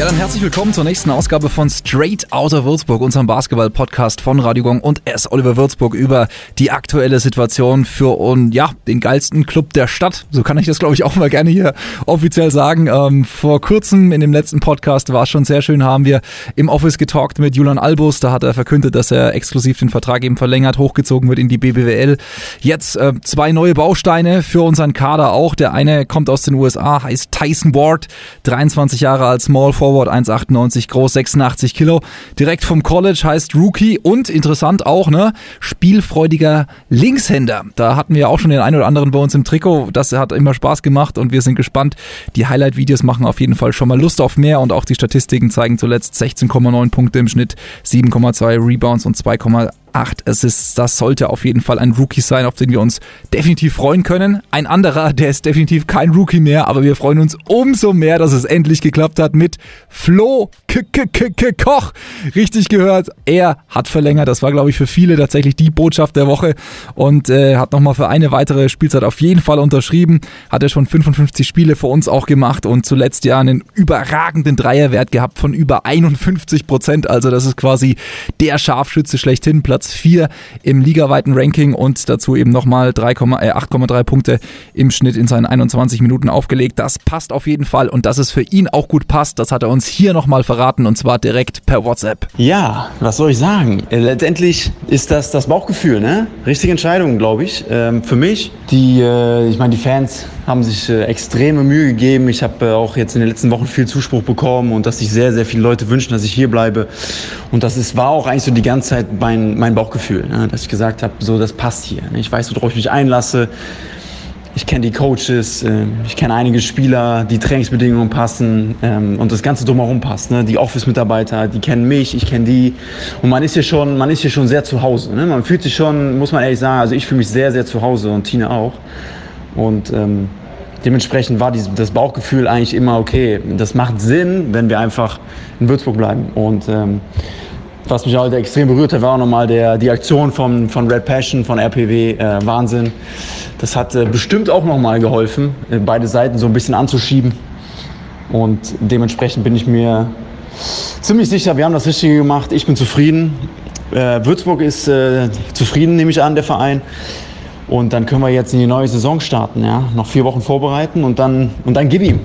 Ja, dann herzlich willkommen zur nächsten Ausgabe von Straight Outta Würzburg, unserem Basketball-Podcast von Radio Gong und S. Oliver Würzburg über die aktuelle Situation für und, ja, den geilsten Club der Stadt. So kann ich das, glaube ich, auch mal gerne hier offiziell sagen. Ähm, vor kurzem in dem letzten Podcast war es schon sehr schön, haben wir im Office getalkt mit Julian Albus. Da hat er verkündet, dass er exklusiv den Vertrag eben verlängert, hochgezogen wird in die BBWL. Jetzt äh, zwei neue Bausteine für unseren Kader auch. Der eine kommt aus den USA, heißt Tyson Ward, 23 Jahre als Small Forward Forward 1,98 groß, 86 Kilo. Direkt vom College heißt Rookie und interessant auch, ne? Spielfreudiger Linkshänder. Da hatten wir auch schon den einen oder anderen bei uns im Trikot. Das hat immer Spaß gemacht und wir sind gespannt. Die Highlight-Videos machen auf jeden Fall schon mal Lust auf mehr und auch die Statistiken zeigen zuletzt 16,9 Punkte im Schnitt, 7,2 Rebounds und 2,8 acht Assists. Das sollte auf jeden Fall ein Rookie sein, auf den wir uns definitiv freuen können. Ein anderer, der ist definitiv kein Rookie mehr, aber wir freuen uns umso mehr, dass es endlich geklappt hat mit Flo K -K -K Koch. Richtig gehört, er hat verlängert. Das war, glaube ich, für viele tatsächlich die Botschaft der Woche und äh, hat nochmal für eine weitere Spielzeit auf jeden Fall unterschrieben. Hat er schon 55 Spiele für uns auch gemacht und zuletzt ja einen überragenden Dreierwert gehabt von über 51 Prozent. Also das ist quasi der Scharfschütze schlechthin. Platz Platz 4 im ligaweiten Ranking und dazu eben nochmal 8,3 Punkte im Schnitt in seinen 21 Minuten aufgelegt. Das passt auf jeden Fall und dass es für ihn auch gut passt, das hat er uns hier nochmal verraten und zwar direkt per WhatsApp. Ja, was soll ich sagen? Äh, letztendlich ist das das Bauchgefühl, ne? Richtige Entscheidung, glaube ich. Ähm, für mich, die, äh, ich meine, die Fans haben sich äh, extreme Mühe gegeben. Ich habe äh, auch jetzt in den letzten Wochen viel Zuspruch bekommen und dass sich sehr, sehr viele Leute wünschen, dass ich hier bleibe. Und das ist, war auch eigentlich so die ganze Zeit mein, mein Bauchgefühl, ne? dass ich gesagt habe, so, das passt hier. Ne? Ich weiß, worauf ich mich einlasse. Ich kenne die Coaches, äh, ich kenne einige Spieler, die Trainingsbedingungen passen ähm, und das Ganze drumherum passt. Ne? Die Office-Mitarbeiter, die kennen mich, ich kenne die. Und man ist hier schon, man ist hier schon sehr zu Hause. Ne? Man fühlt sich schon, muss man ehrlich sagen, also ich fühle mich sehr, sehr zu Hause und Tina auch. Und ähm, dementsprechend war das Bauchgefühl eigentlich immer okay. Das macht Sinn, wenn wir einfach in Würzburg bleiben. Und ähm, was mich halt extrem berührt hat, war auch nochmal der, die Aktion von, von Red Passion, von RPW. Äh, Wahnsinn. Das hat äh, bestimmt auch nochmal geholfen, äh, beide Seiten so ein bisschen anzuschieben. Und dementsprechend bin ich mir ziemlich sicher, wir haben das Richtige gemacht. Ich bin zufrieden. Äh, Würzburg ist äh, zufrieden, nehme ich an, der Verein. Und dann können wir jetzt in die neue Saison starten. Ja? Noch vier Wochen vorbereiten und dann, und dann gib ihm.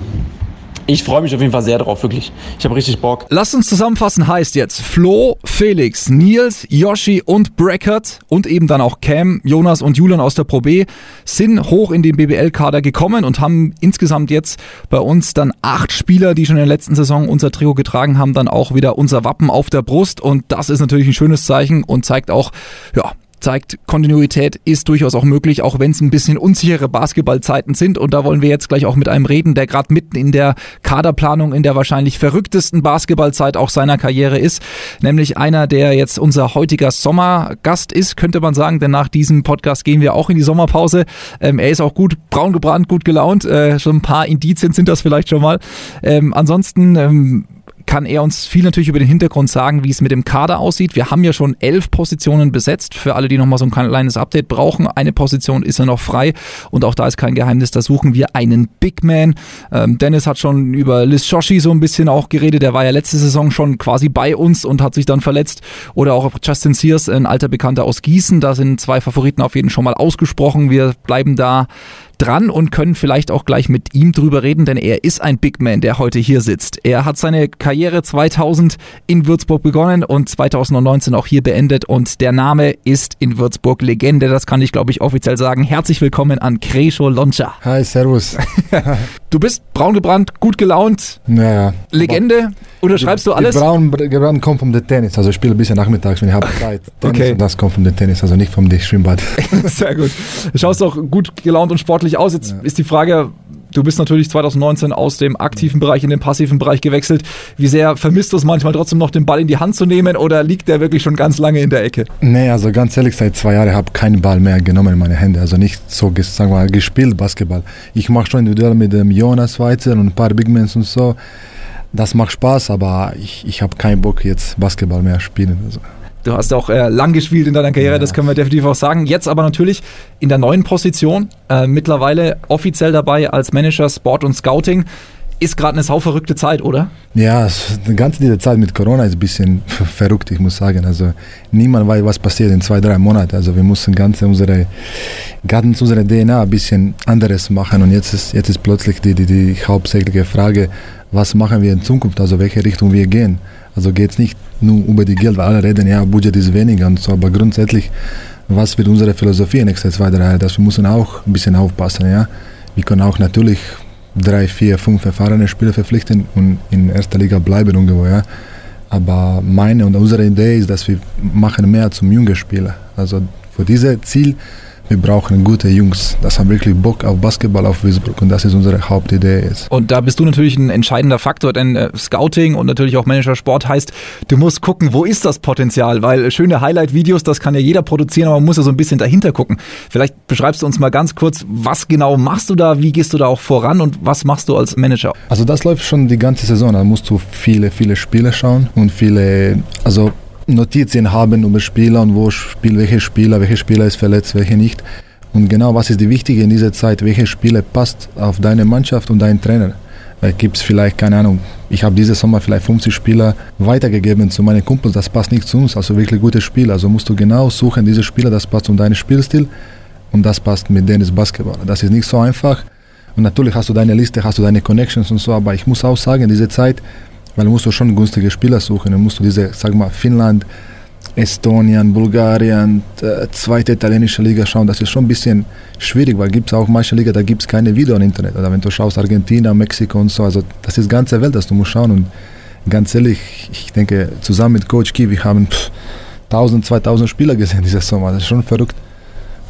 Ich freue mich auf jeden Fall sehr drauf, wirklich. Ich habe richtig Bock. Lass uns zusammenfassen, heißt jetzt Flo, Felix, Nils, Yoshi und Brackert und eben dann auch Cam, Jonas und Julian aus der Pro B sind hoch in den BBL-Kader gekommen und haben insgesamt jetzt bei uns dann acht Spieler, die schon in der letzten Saison unser Trio getragen haben, dann auch wieder unser Wappen auf der Brust und das ist natürlich ein schönes Zeichen und zeigt auch, ja, zeigt, Kontinuität ist durchaus auch möglich, auch wenn es ein bisschen unsichere Basketballzeiten sind. Und da wollen wir jetzt gleich auch mit einem reden, der gerade mitten in der Kaderplanung in der wahrscheinlich verrücktesten Basketballzeit auch seiner Karriere ist. Nämlich einer, der jetzt unser heutiger Sommergast ist, könnte man sagen, denn nach diesem Podcast gehen wir auch in die Sommerpause. Ähm, er ist auch gut braun gebrannt, gut gelaunt. Äh, schon ein paar Indizien sind das vielleicht schon mal. Ähm, ansonsten ähm, kann er uns viel natürlich über den Hintergrund sagen, wie es mit dem Kader aussieht. Wir haben ja schon elf Positionen besetzt. Für alle, die nochmal so ein kleines Update brauchen, eine Position ist ja noch frei und auch da ist kein Geheimnis, da suchen wir einen Big Man. Ähm, Dennis hat schon über Liz Shoshi so ein bisschen auch geredet. Der war ja letzte Saison schon quasi bei uns und hat sich dann verletzt. Oder auch Justin Sears, ein alter Bekannter aus Gießen. Da sind zwei Favoriten auf jeden schon mal ausgesprochen. Wir bleiben da dran und können vielleicht auch gleich mit ihm drüber reden, denn er ist ein Big Man, der heute hier sitzt. Er hat seine Karriere 2000 in Würzburg begonnen und 2019 auch hier beendet und der Name ist in Würzburg Legende, das kann ich glaube ich offiziell sagen. Herzlich willkommen an Kresho Loncha. Hi, servus. du bist braun gebrannt, gut gelaunt. Naja. Legende oder schreibst du alles? Die braun gebrannt kommt vom Tennis, also ich spiele ein bisschen nachmittags, wenn ich habe Zeit. Tennis okay. das kommt vom Tennis, also nicht vom Schwimmbad. Sehr gut. Du schaust auch gut gelaunt und sportlich sportlich aus. Jetzt ja. ist die Frage, du bist natürlich 2019 aus dem aktiven Bereich in den passiven Bereich gewechselt. Wie sehr vermisst du es manchmal trotzdem noch, den Ball in die Hand zu nehmen oder liegt der wirklich schon ganz lange in der Ecke? Nee, also ganz ehrlich, seit zwei Jahren habe ich keinen Ball mehr genommen in meine Hände. Also nicht so, sagen wir mal, gespielt Basketball. Ich mache schon individuell mit dem Jonas Weizer und ein paar Big Men und so. Das macht Spaß, aber ich, ich habe keinen Bock jetzt Basketball mehr spielen. Also. Du hast auch äh, lang gespielt in deiner Karriere, ja. das können wir definitiv auch sagen. Jetzt aber natürlich in der neuen Position, äh, mittlerweile offiziell dabei als Manager Sport und Scouting. ist gerade eine sauverrückte Zeit, oder? Ja, die ganze diese Zeit mit Corona ist ein bisschen verrückt, ich muss sagen. Also niemand weiß, was passiert in zwei, drei Monaten. Also wir mussten ganz unsere, ganz unsere DNA ein bisschen anderes machen und jetzt ist, jetzt ist plötzlich die, die, die hauptsächliche Frage, was machen wir in Zukunft, also welche Richtung wir gehen. Also geht es nicht nur über die Geld, weil alle reden, ja, Budget ist weniger und so, aber grundsätzlich, was wird unsere Philosophie in nächsten zwei, drei Jahren? Das wir müssen auch ein bisschen aufpassen, ja. Wir können auch natürlich drei, vier, fünf erfahrene Spieler verpflichten und in erster Liga bleiben irgendwo, ja. Aber meine und unsere Idee ist, dass wir machen mehr zum jungen Spieler. Also für dieses Ziel wir brauchen gute Jungs. Das haben wirklich Bock auf Basketball auf Wiesbrück und das ist unsere Hauptidee jetzt. Und da bist du natürlich ein entscheidender Faktor, denn äh, Scouting und natürlich auch Manager Sport heißt, du musst gucken, wo ist das Potenzial, weil schöne Highlight-Videos, das kann ja jeder produzieren, aber man muss ja so ein bisschen dahinter gucken. Vielleicht beschreibst du uns mal ganz kurz, was genau machst du da, wie gehst du da auch voran und was machst du als Manager? Also das läuft schon die ganze Saison, da musst du viele, viele Spiele schauen und viele, also Notizen haben über Spieler und wo spielt welcher Spieler, welcher Spieler ist verletzt, welcher nicht. Und genau was ist die Wichtige in dieser Zeit, welcher Spieler passt auf deine Mannschaft und deinen Trainer. Weil gibt es vielleicht, keine Ahnung, ich habe dieses Sommer vielleicht 50 Spieler weitergegeben zu meinen Kumpels, das passt nicht zu uns, also wirklich gute Spieler. Also musst du genau suchen, diese Spieler, das passt zu deinem Spielstil und das passt mit denen Basketball. Das ist nicht so einfach. Und natürlich hast du deine Liste, hast du deine Connections und so, aber ich muss auch sagen, diese Zeit, weil du musst schon günstige Spieler suchen. Dann musst du diese, sag mal, Finnland, Estonien, Bulgarien, äh, zweite italienische Liga schauen. Das ist schon ein bisschen schwierig, weil gibt es auch manche Liga, da gibt es keine Video im Internet. Oder wenn du schaust Argentinien, Mexiko und so, also das ist die ganze Welt, das du musst schauen. Und ganz ehrlich, ich denke, zusammen mit Coach wir haben pff, 1000, 2000 Spieler gesehen dieses Sommer. Das ist schon verrückt.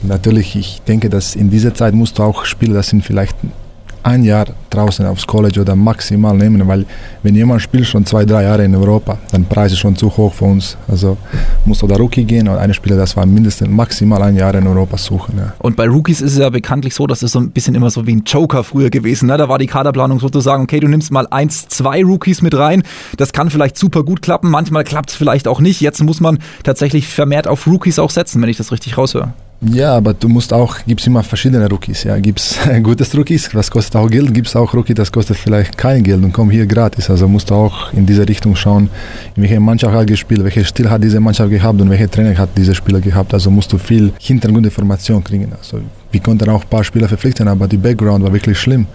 Und natürlich, ich denke, dass in dieser Zeit musst du auch Spieler, das sind vielleicht ein Jahr draußen aufs College oder maximal nehmen, weil wenn jemand spielt schon zwei, drei Jahre in Europa, dann Preis ist schon zu hoch für uns. Also muss oder Rookie gehen und eine Spieler, das war mindestens maximal ein Jahr in Europa suchen. Ja. Und bei Rookies ist es ja bekanntlich so, dass es so ein bisschen immer so wie ein Joker früher gewesen. Ne? Da war die Kaderplanung sozusagen, okay, du nimmst mal eins, zwei Rookies mit rein. Das kann vielleicht super gut klappen, manchmal klappt es vielleicht auch nicht. Jetzt muss man tatsächlich vermehrt auf Rookies auch setzen, wenn ich das richtig raushöre. Ja, aber du musst auch, gibt es immer verschiedene Rookies. Ja, gibt es gutes Rookies, das kostet auch Geld, gibt es auch Rookies, das kostet vielleicht kein Geld und kommt hier gratis. Also musst du auch in diese Richtung schauen, in welche Mannschaft hat gespielt, welcher Stil hat diese Mannschaft gehabt und welcher Trainer hat diese Spieler gehabt. Also musst du viel Hintergrundinformation kriegen. Also wir konnten auch ein paar Spieler verpflichten, aber die Background war wirklich schlimm.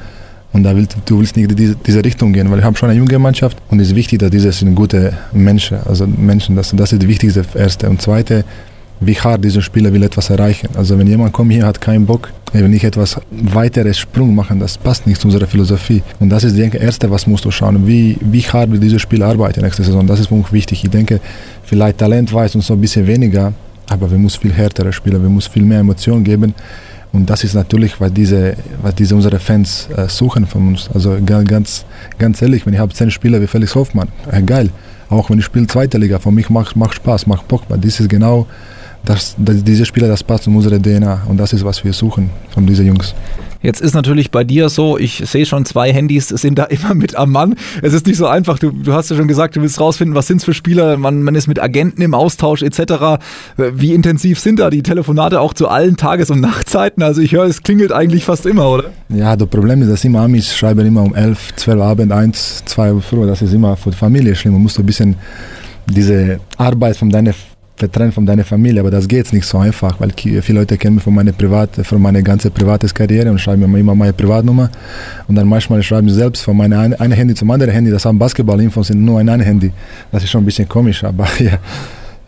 Und da willst, du willst nicht in diese, diese Richtung gehen, weil ich habe schon eine junge Mannschaft und es ist wichtig, dass diese sind gute Menschen, also Menschen, das, das ist das Wichtigste erste. Und zweite, wie hart dieser Spieler will etwas erreichen. Also wenn jemand kommt hier, hat keinen Bock, will nicht etwas weiteres Sprung machen, das passt nicht zu unserer Philosophie. Und das ist, denke ich, das Erste, was musst du schauen, wie, wie hart will dieser Spieler arbeiten nächste Saison. Das ist für uns wichtig. Ich denke, vielleicht Talent weiß uns so ein bisschen weniger, aber wir müssen viel härtere spielen, wir müssen viel mehr Emotionen geben. Und das ist natürlich, was diese, was diese unsere Fans äh, suchen von uns. Also ganz, ganz ehrlich, wenn ich habe zehn Spieler wie Felix Hoffmann, äh, geil. Auch wenn ich spiele zweite Liga, für mich macht, macht Spaß, macht Bock, das ist genau dass, dass diese Spieler, das passt in unsere DNA und das ist, was wir suchen von diesen Jungs. Jetzt ist natürlich bei dir so, ich sehe schon, zwei Handys sind da immer mit am Mann. Es ist nicht so einfach. Du, du hast ja schon gesagt, du willst rausfinden, was sind es für Spieler. Man, man ist mit Agenten im Austausch etc. Wie intensiv sind da die Telefonate auch zu allen Tages- und Nachtzeiten? Also ich höre, es klingelt eigentlich fast immer, oder? Ja, das Problem ist, dass immer Amis schreiben immer um 11, 12 Abend, 1, 2 Uhr früh. Das ist immer für die Familie schlimm. Man muss so ein bisschen diese Arbeit von deiner getrennt von deiner Familie, aber das geht nicht so einfach, weil viele Leute kennen mich von meiner private, von meiner ganzen privaten Karriere und schreiben mir immer meine Privatnummer und dann manchmal schreiben sie selbst von meinem einen Handy zum anderen Handy, das haben Basketballinfos sind nur ein Handy. Das ist schon ein bisschen komisch, aber ja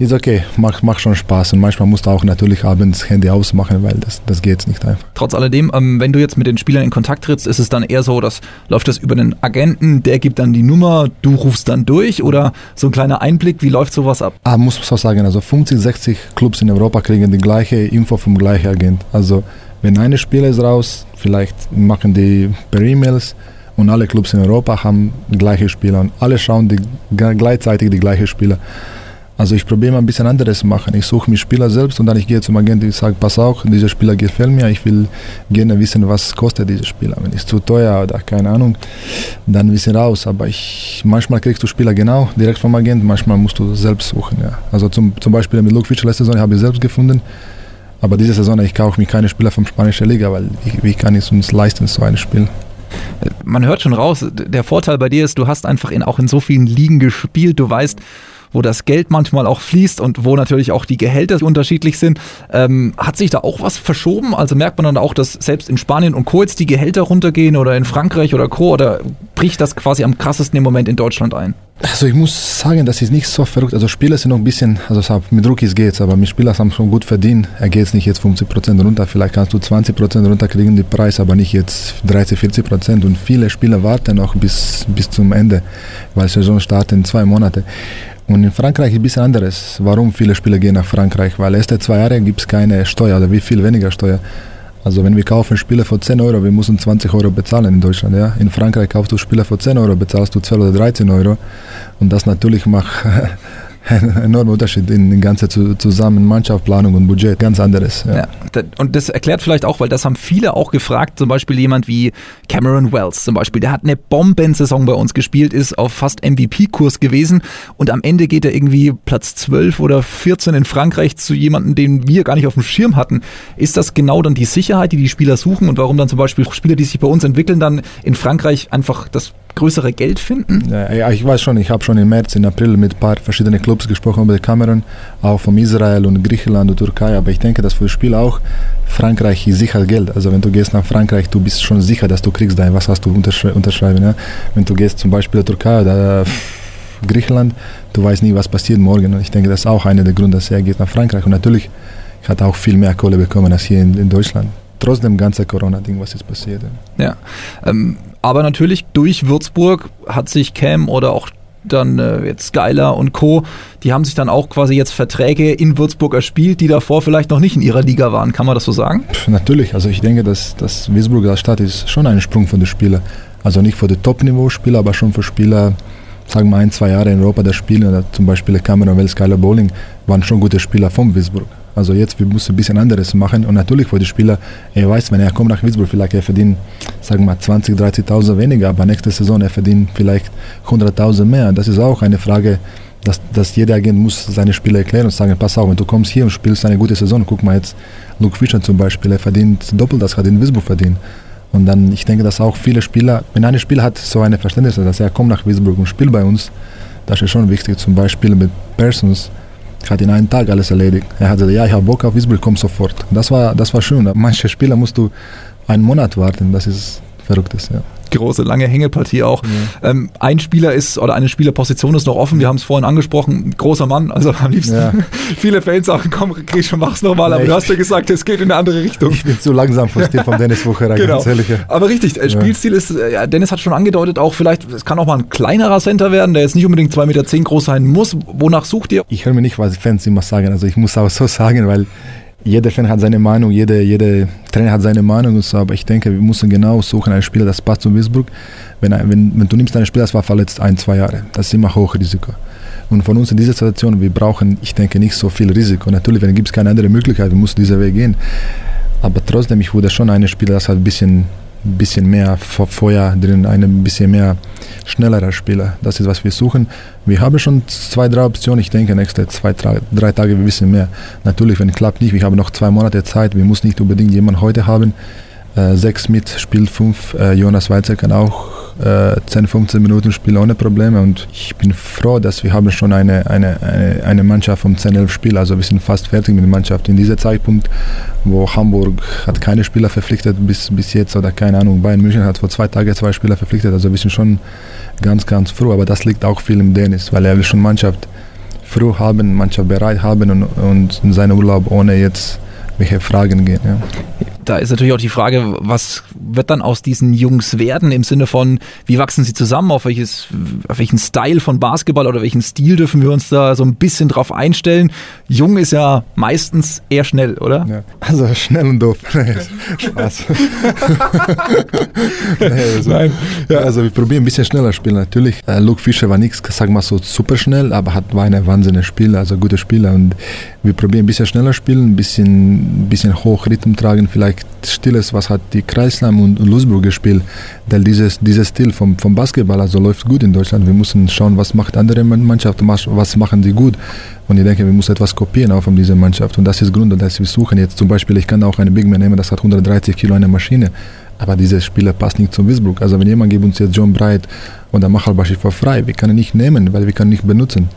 ist okay, macht, macht schon Spaß und manchmal musst du auch natürlich abends Handy ausmachen, weil das, das geht nicht einfach. Trotz alledem, ähm, wenn du jetzt mit den Spielern in Kontakt trittst, ist es dann eher so, dass läuft das über einen Agenten, der gibt dann die Nummer, du rufst dann durch oder so ein kleiner Einblick, wie läuft sowas ab? Ah, muss man so sagen, also 50, 60 Clubs in Europa kriegen die gleiche Info vom gleichen Agent. Also wenn eine Spieler ist raus, vielleicht machen die per E-Mails und alle Clubs in Europa haben gleiche Spieler und alle schauen die, gleichzeitig die gleichen Spieler. Also ich probiere mal ein bisschen anderes machen. Ich suche mir Spieler selbst und dann ich gehe zum Agenten und sage, pass auf, dieser Spieler gefällt mir, ich will gerne wissen, was kostet dieser Spieler. Wenn es zu teuer oder keine Ahnung, dann wissen raus. Aber ich, manchmal kriegst du Spieler genau direkt vom Agenten, manchmal musst du selbst suchen. Ja. Also zum, zum Beispiel mit Luke Fischer letzte Saison habe ich selbst gefunden. Aber diese Saison, ich kaufe mir keine Spieler vom spanischen Liga, weil ich, wie kann ich es uns leisten, so ein Spiel? Man hört schon raus, der Vorteil bei dir ist, du hast einfach in, auch in so vielen Ligen gespielt. Du weißt, wo das Geld manchmal auch fließt und wo natürlich auch die Gehälter unterschiedlich sind. Ähm, hat sich da auch was verschoben? Also merkt man dann auch, dass selbst in Spanien und Co. jetzt die Gehälter runtergehen oder in Frankreich oder Co. oder bricht das quasi am krassesten im Moment in Deutschland ein? Also ich muss sagen, das ist nicht so verrückt. Also Spieler sind noch ein bisschen, also mit Rookies geht's, aber mit Spielern haben schon gut verdient. Er geht nicht jetzt 50% runter, vielleicht kannst du 20% runterkriegen, die Preis, aber nicht jetzt 30, 40%. Und viele Spieler warten noch bis, bis zum Ende, weil Saison startet in zwei Monate. Und in Frankreich ist ein bisschen anderes. Warum viele Spieler gehen nach Frankreich? Weil erste zwei Jahre gibt es keine Steuer oder wie viel weniger Steuer. Also wenn wir kaufen Spieler für 10 Euro, wir müssen 20 Euro bezahlen in Deutschland. Ja? In Frankreich kaufst du Spieler für 10 Euro, bezahlst du 12 oder 13 Euro. Und das natürlich macht ein enormer Unterschied in der ganzen zusammen Mannschaftsplanung und Budget, ganz anderes. Ja. ja. und das erklärt vielleicht auch, weil das haben viele auch gefragt, zum Beispiel jemand wie Cameron Wells zum Beispiel, der hat eine Bombensaison bei uns gespielt, ist auf fast MVP-Kurs gewesen und am Ende geht er irgendwie Platz 12 oder 14 in Frankreich zu jemandem, den wir gar nicht auf dem Schirm hatten. Ist das genau dann die Sicherheit, die die Spieler suchen und warum dann zum Beispiel Spieler, die sich bei uns entwickeln, dann in Frankreich einfach das größere Geld finden? Ja, ich weiß schon, ich habe schon im März, im April mit ein paar verschiedenen Clubs gesprochen über die Kamerun, auch von Israel und Griechenland und Türkei, aber ich denke, dass für das Spiel auch Frankreich ist sicher Geld. Also wenn du gehst nach Frankreich, du bist schon sicher, dass du kriegst dein, was hast du unterschre unterschreiben. Ja? Wenn du gehst zum Beispiel in Türkei oder Griechenland, du weißt nie, was passiert morgen. Und ich denke, das ist auch einer der Gründe, dass er geht nach Frankreich. Und natürlich hat er auch viel mehr Kohle bekommen als hier in, in Deutschland trotz dem ganzen Corona-Ding, was jetzt passiert. Ja, ähm, aber natürlich durch Würzburg hat sich Cam oder auch dann äh, jetzt Skyler und Co., die haben sich dann auch quasi jetzt Verträge in Würzburg erspielt, die davor vielleicht noch nicht in ihrer Liga waren. Kann man das so sagen? Pff, natürlich, also ich denke, dass, dass Würzburg als Stadt ist schon ein Sprung von den Spielern. Also nicht für die Top-Niveau-Spieler, aber schon für Spieler, sagen wir ein, zwei Jahre in Europa das Spielen, zum Beispiel Cameron Wells, Skyler Bowling, waren schon gute Spieler von Würzburg. Also jetzt, wir müssen ein bisschen anderes machen. Und natürlich für die Spieler, er weiß, wenn er kommt nach Würzburg, vielleicht er verdient, sagen wir mal, 20, 30.000 weniger, aber nächste Saison er verdient vielleicht 100.000 mehr. Das ist auch eine Frage, dass, dass jeder Agent muss seine Spieler erklären und sagen, pass auf, wenn du kommst hier und spielst eine gute Saison, guck mal jetzt, Luke Fischer zum Beispiel, er verdient doppelt das, hat in Würzburg verdient. Und dann, ich denke, dass auch viele Spieler, wenn ein Spieler hat so eine Verständnis, dass er kommt nach Würzburg und spielt bei uns, das ist schon wichtig. Zum Beispiel mit Persons, hat in einem Tag alles erledigt. Er hat gesagt, ja, ich habe Bock auf Wiesbaden, komm sofort. Das war, das war schön. Manche Spieler musst du einen Monat warten, das ist verrücktes, ja große, lange Hängepartie auch. Ja. Ähm, ein Spieler ist oder eine Spielerposition ist noch offen. Wir haben es vorhin angesprochen. Großer Mann, also am liebsten ja. viele Fans sagen, komm, Grisha, mach's nochmal. Ja, aber du hast ja gesagt, es geht in eine andere Richtung. Ich bin zu langsam vom Stil von Dennis Wucherer, genau. ganz ehrlich. Aber richtig, äh, Spielstil ist, äh, ja, Dennis hat schon angedeutet, auch vielleicht, es kann auch mal ein kleinerer Center werden, der jetzt nicht unbedingt 2,10 Meter groß sein muss. Wonach sucht ihr? Ich höre mir nicht, was Fans immer sagen. Also ich muss auch so sagen, weil jeder Fan hat seine Meinung, jeder, jeder Trainer hat seine Meinung aber ich denke, wir müssen genau suchen, einen Spieler, das passt zu Wiesbrück. Wenn, wenn, wenn du nimmst einen Spieler, das war verletzt ein, zwei Jahre, das ist immer hoch Risiko. Und von uns in dieser Situation, wir brauchen, ich denke, nicht so viel Risiko. Natürlich, wenn es keine andere Möglichkeit, wir müssen diesen Weg gehen. Aber trotzdem, ich würde schon einen Spieler, das hat ein bisschen ein bisschen mehr Feuer drin, ein bisschen mehr schnellerer Spieler. Das ist, was wir suchen. Wir haben schon zwei, drei Optionen. Ich denke, nächste zwei, drei, Tage wir wissen mehr. Natürlich, wenn es klappt nicht, wir haben noch zwei Monate Zeit. Wir müssen nicht unbedingt jemanden heute haben. Äh, sechs mit, spielt fünf. Äh, Jonas Weizer kann auch äh, 10, 15 Minuten spielen ohne Probleme. Und ich bin froh, dass wir haben schon eine, eine, eine, eine Mannschaft vom 10, 11 Spiel. Also wir sind fast fertig mit der Mannschaft. In diesem Zeitpunkt, wo Hamburg hat keine Spieler verpflichtet bis, bis jetzt oder keine Ahnung, Bayern München hat vor zwei Tagen zwei Spieler verpflichtet. Also wir sind schon ganz, ganz froh. Aber das liegt auch viel im Dennis, weil er will schon Mannschaft früh haben, Mannschaft bereit haben und, und seinen Urlaub ohne jetzt welche Fragen gehen. Ja da ist natürlich auch die Frage, was wird dann aus diesen Jungs werden im Sinne von, wie wachsen sie zusammen, auf, welches, auf welchen Style von Basketball oder welchen Stil dürfen wir uns da so ein bisschen drauf einstellen? Jung ist ja meistens eher schnell, oder? Ja, also schnell und doof. Spaß. nee, also, Nein. Ja. Also wir probieren ein bisschen schneller spielen. Natürlich, äh, Luke Fischer war nichts, sag mal so super schnell, aber hat, war ein wahnsinniger Spieler, also guter Spieler und wir probieren ein bisschen schneller spielen, ein bisschen, ein bisschen hoch Rhythm tragen vielleicht vielleicht still ist, was hat die Kreislam und Lusburg gespielt. Denn dieses, dieses Stil vom, vom Basketball also läuft gut in Deutschland. Wir müssen schauen, was macht andere Mannschaften, was machen die gut. Und ich denke, wir müssen etwas kopieren auch von dieser Mannschaft. Und das ist Grund, dass wir suchen jetzt zum Beispiel, ich kann auch eine Big Man nehmen, das hat 130 Kilo eine Maschine. Aber dieser Spieler passt nicht zum Wisburg. Also wenn jemand gibt uns jetzt John Bright oder Machal Bashir frei, wir können ihn nicht nehmen, weil wir können ihn nicht benutzen.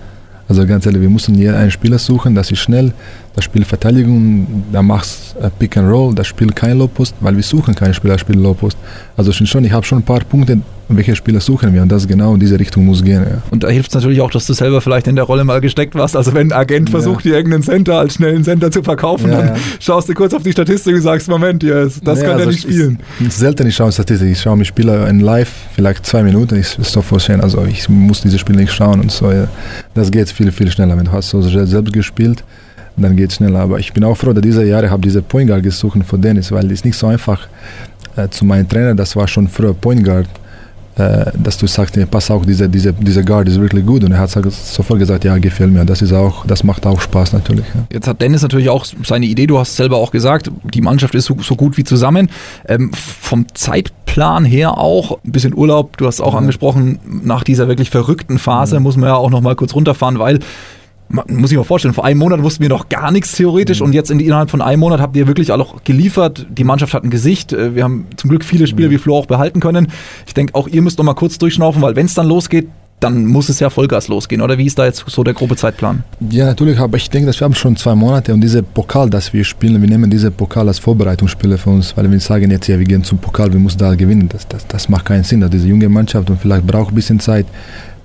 Also ganz ehrlich, wir müssen hier einen Spieler suchen, das ist schnell, das spielt Verteidigung, da machst Pick and Roll, das spielt kein Low-Post, weil wir suchen keinen Spieler, spielt Low-Post. Also schon, ich habe schon ein paar Punkte, welche Spieler suchen wir und das genau in diese Richtung muss gehen. Ja. Und da hilft es natürlich auch, dass du selber vielleicht in der Rolle mal gesteckt warst. Also wenn ein Agent versucht, ja. dir irgendeinen Center als schnellen Center zu verkaufen, ja, dann schaust du kurz auf die Statistik und sagst, Moment, das kann also er nicht spielen. selten ich schaue Statistik, ich schaue mir Spieler in live, vielleicht zwei Minuten, ich doch vorstellen, also ich muss diese Spiele nicht schauen und so. Das geht viel, viel schneller, wenn du hast so selbst gespielt dann geht es schneller. Aber ich bin auch froh, dass diese Jahre habe diese Point Guard gesucht von Dennis, weil es nicht so einfach äh, zu meinem Trainer, das war schon früher Point Guard äh, dass du sagst, nee, pass auf, diese, diese, diese Guard ist wirklich gut. Und er hat sofort gesagt, ja, gefällt mir. Das ist auch, das macht auch Spaß natürlich. Ja. Jetzt hat Dennis natürlich auch seine Idee, du hast selber auch gesagt, die Mannschaft ist so, so gut wie zusammen. Ähm, vom Zeitplan her auch, ein bisschen Urlaub, du hast auch ja. angesprochen, nach dieser wirklich verrückten Phase ja. muss man ja auch nochmal kurz runterfahren, weil muss sich mal vorstellen, vor einem Monat wussten wir noch gar nichts theoretisch mhm. und jetzt in, innerhalb von einem Monat habt ihr wirklich auch geliefert. Die Mannschaft hat ein Gesicht. Äh, wir haben zum Glück viele Spiele mhm. wie Flo auch behalten können. Ich denke, auch ihr müsst noch mal kurz durchschnaufen, weil wenn es dann losgeht, dann muss es ja Vollgas losgehen, oder wie ist da jetzt so der grobe Zeitplan? Ja, natürlich, aber ich denke, dass wir haben schon zwei Monate und dieser Pokal, das wir spielen, wir nehmen diese Pokal als Vorbereitungsspiele für uns, weil wir sagen jetzt, ja, wir gehen zum Pokal, wir müssen da gewinnen, das, das, das macht keinen Sinn, diese junge Mannschaft und vielleicht braucht ein bisschen Zeit.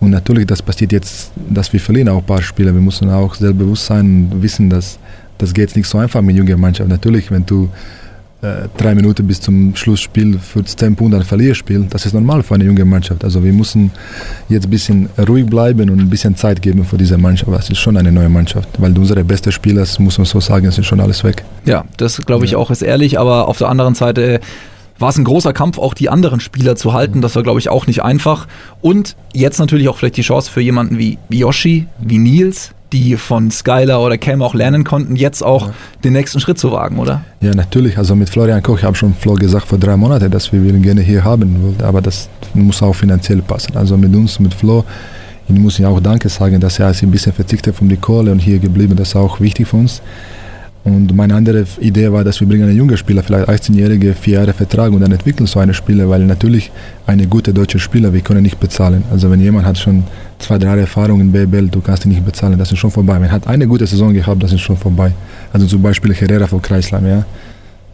Und natürlich, das passiert jetzt, dass wir verlieren auch ein paar Spiele. Wir müssen auch selbstbewusst sein und wissen, dass das geht nicht so einfach mit junger Mannschaft. Natürlich, wenn du äh, drei Minuten bis zum Schlussspiel für 10 Punkte ein Verlierspiel, das ist normal für eine junge Mannschaft. Also wir müssen jetzt ein bisschen ruhig bleiben und ein bisschen Zeit geben für diese Mannschaft. Das ist schon eine neue Mannschaft, weil unsere besten Spieler, muss man so sagen, sind schon alles weg. Ja, das glaube ich ja. auch ist ehrlich, aber auf der anderen Seite war es ein großer Kampf, auch die anderen Spieler zu halten. Das war, glaube ich, auch nicht einfach. Und jetzt natürlich auch vielleicht die Chance für jemanden wie, Yoshi, wie Nils, die von Skylar oder Cam auch lernen konnten, jetzt auch ja. den nächsten Schritt zu wagen, oder? Ja, natürlich. Also mit Florian Koch, ich habe schon Flo gesagt vor drei Monaten, dass wir ihn gerne hier haben wollten, aber das muss auch finanziell passen. Also mit uns, mit Flo, ich muss ihm auch Danke sagen, dass er sich ein bisschen verzichtet von der Kohle und hier geblieben. Das ist auch wichtig für uns. Und meine andere Idee war, dass wir bringen einen jungen Spieler, vielleicht 18-jährige, vier Jahre Vertrag und dann entwickeln so eine Spieler, weil natürlich eine gute deutsche Spieler, wir können nicht bezahlen. Also wenn jemand hat schon zwei, drei Jahre Erfahrung in BBL, du kannst ihn nicht bezahlen, das ist schon vorbei. Er hat eine gute Saison gehabt, das ist schon vorbei. Also zum Beispiel Herrera von Kreislam, ja.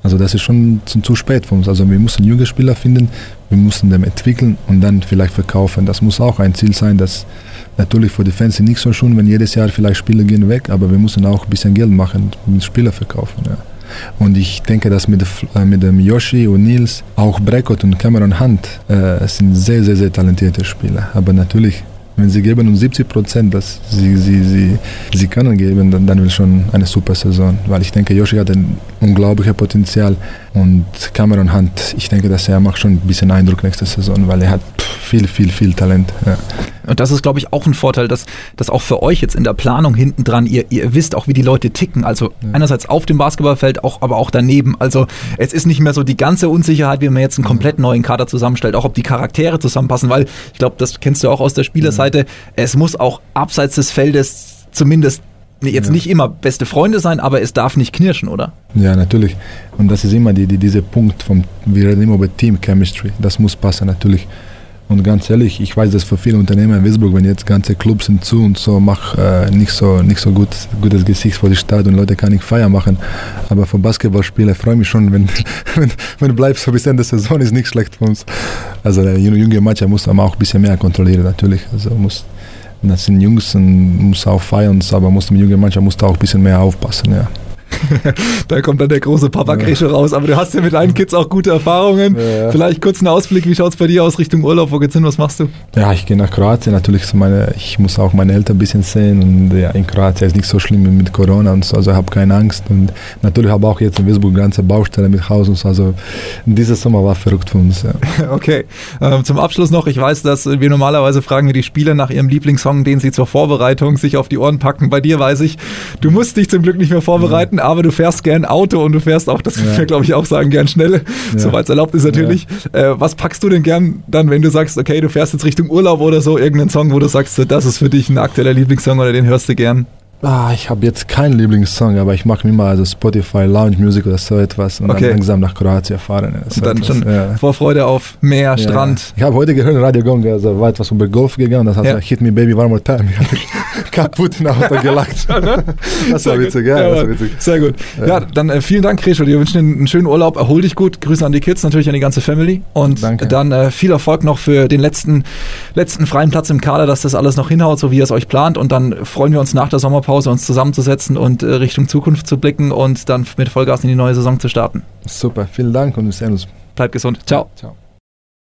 Also das ist schon zu, zu spät für uns. Also wir müssen junge Spieler finden, wir müssen den entwickeln und dann vielleicht verkaufen. Das muss auch ein Ziel sein, dass Natürlich für die Fans ist nicht so schön, wenn jedes Jahr vielleicht Spieler gehen weg, aber wir müssen auch ein bisschen Geld machen mit Spieler verkaufen. Ja. Und ich denke, dass mit, äh, mit dem Yoshi und Nils, auch Brekot und Cameron Hunt äh, sind sehr, sehr, sehr talentierte Spieler. Aber natürlich, wenn sie geben uns 70 Prozent, dass sie, sie, sie, sie können geben, dann, dann wird schon eine super Saison. Weil ich denke, Yoshi hat ein unglaubliches Potenzial und Cameron Hunt, ich denke, dass er macht schon ein bisschen Eindruck nächste Saison, weil er hat viel, viel, viel Talent. Ja. Und das ist, glaube ich, auch ein Vorteil, dass, dass auch für euch jetzt in der Planung hinten dran, ihr, ihr wisst auch, wie die Leute ticken. Also ja. einerseits auf dem Basketballfeld, auch, aber auch daneben. Also es ist nicht mehr so die ganze Unsicherheit, wie man jetzt einen komplett neuen Kader zusammenstellt, auch ob die Charaktere zusammenpassen, weil ich glaube, das kennst du auch aus der Spielerseite. Es muss auch abseits des Feldes zumindest jetzt ja. nicht immer beste Freunde sein, aber es darf nicht knirschen, oder? Ja, natürlich. Und das ist immer die, die, dieser Punkt, vom, wir reden immer über Team Chemistry. Das muss passen, natürlich. Und ganz ehrlich, ich weiß, dass für viele Unternehmer in Würzburg, wenn jetzt ganze Clubs sind zu und so, mach äh, nicht so nicht so gut, gutes Gesicht vor die Stadt und Leute kann nicht Feier machen. Aber für Basketballspieler freue ich mich schon, wenn, wenn, wenn du bleibst so bis Ende der Saison, ist nicht schlecht für uns. Also der junge Mannschaft muss aber auch ein bisschen mehr kontrollieren, natürlich. Also muss, das sind Jungs und muss auch feiern, aber muss die junge Mannschaft muss da auch ein bisschen mehr aufpassen, ja. da kommt dann der große Papa-Gresche ja. raus. Aber du hast ja mit deinen Kids auch gute Erfahrungen. Ja. Vielleicht kurz einen Ausblick, wie schaut es bei dir aus Richtung Urlaub? Wo geht's hin? Was machst du? Ja, ich gehe nach Kroatien. Natürlich, so meine, ich muss auch meine Eltern ein bisschen sehen. Und ja, in Kroatien ist nicht so schlimm mit Corona und so. Also ich habe keine Angst. Und natürlich habe ich auch jetzt in Würzburg ganze Baustelle mit Haus und so. Also dieser Sommer war verrückt für uns. Ja. Okay. Ähm, zum Abschluss noch, ich weiß, dass wir normalerweise fragen wir die Spieler nach ihrem Lieblingssong, den sie zur Vorbereitung sich auf die Ohren packen. Bei dir weiß ich, du musst dich zum Glück nicht mehr vorbereiten, aber du fährst gern Auto und du fährst auch, das ja. wir glaube ich auch sagen, gern schnell, ja. soweit es erlaubt ist natürlich. Ja. Äh, was packst du denn gern dann, wenn du sagst, okay, du fährst jetzt Richtung Urlaub oder so, irgendeinen Song, wo du sagst, das ist für dich ein aktueller Lieblingssong oder den hörst du gern? Ah, ich habe jetzt keinen Lieblingssong, aber ich mache mir mal also Spotify Lounge Music oder so etwas und okay. dann langsam nach Kroatien fahren. So dann etwas, schon ja. Vorfreude auf Meer, ja. Strand. Ich habe heute gehört, Radio Gong, also war etwas über Golf gegangen, das heißt ja. Hit Me Baby One More Time. kaputt in Auto gelacht. Ne? das war witzig, ja, ja, das war witzig. Sehr gut. Ja, dann äh, vielen Dank, Krescho. Wir wünschen dir einen schönen Urlaub, erhol dich gut, Grüße an die Kids, natürlich an die ganze Family und Danke. dann äh, viel Erfolg noch für den letzten, letzten freien Platz im Kader, dass das alles noch hinhaut, so wie ihr es euch plant und dann freuen wir uns nach der Sommerpause, uns zusammenzusetzen setzen und äh, Richtung Zukunft zu blicken und dann mit Vollgas in die neue Saison zu starten. Super, vielen Dank und wir sehen uns. Bleibt gesund. Ciao. Ciao.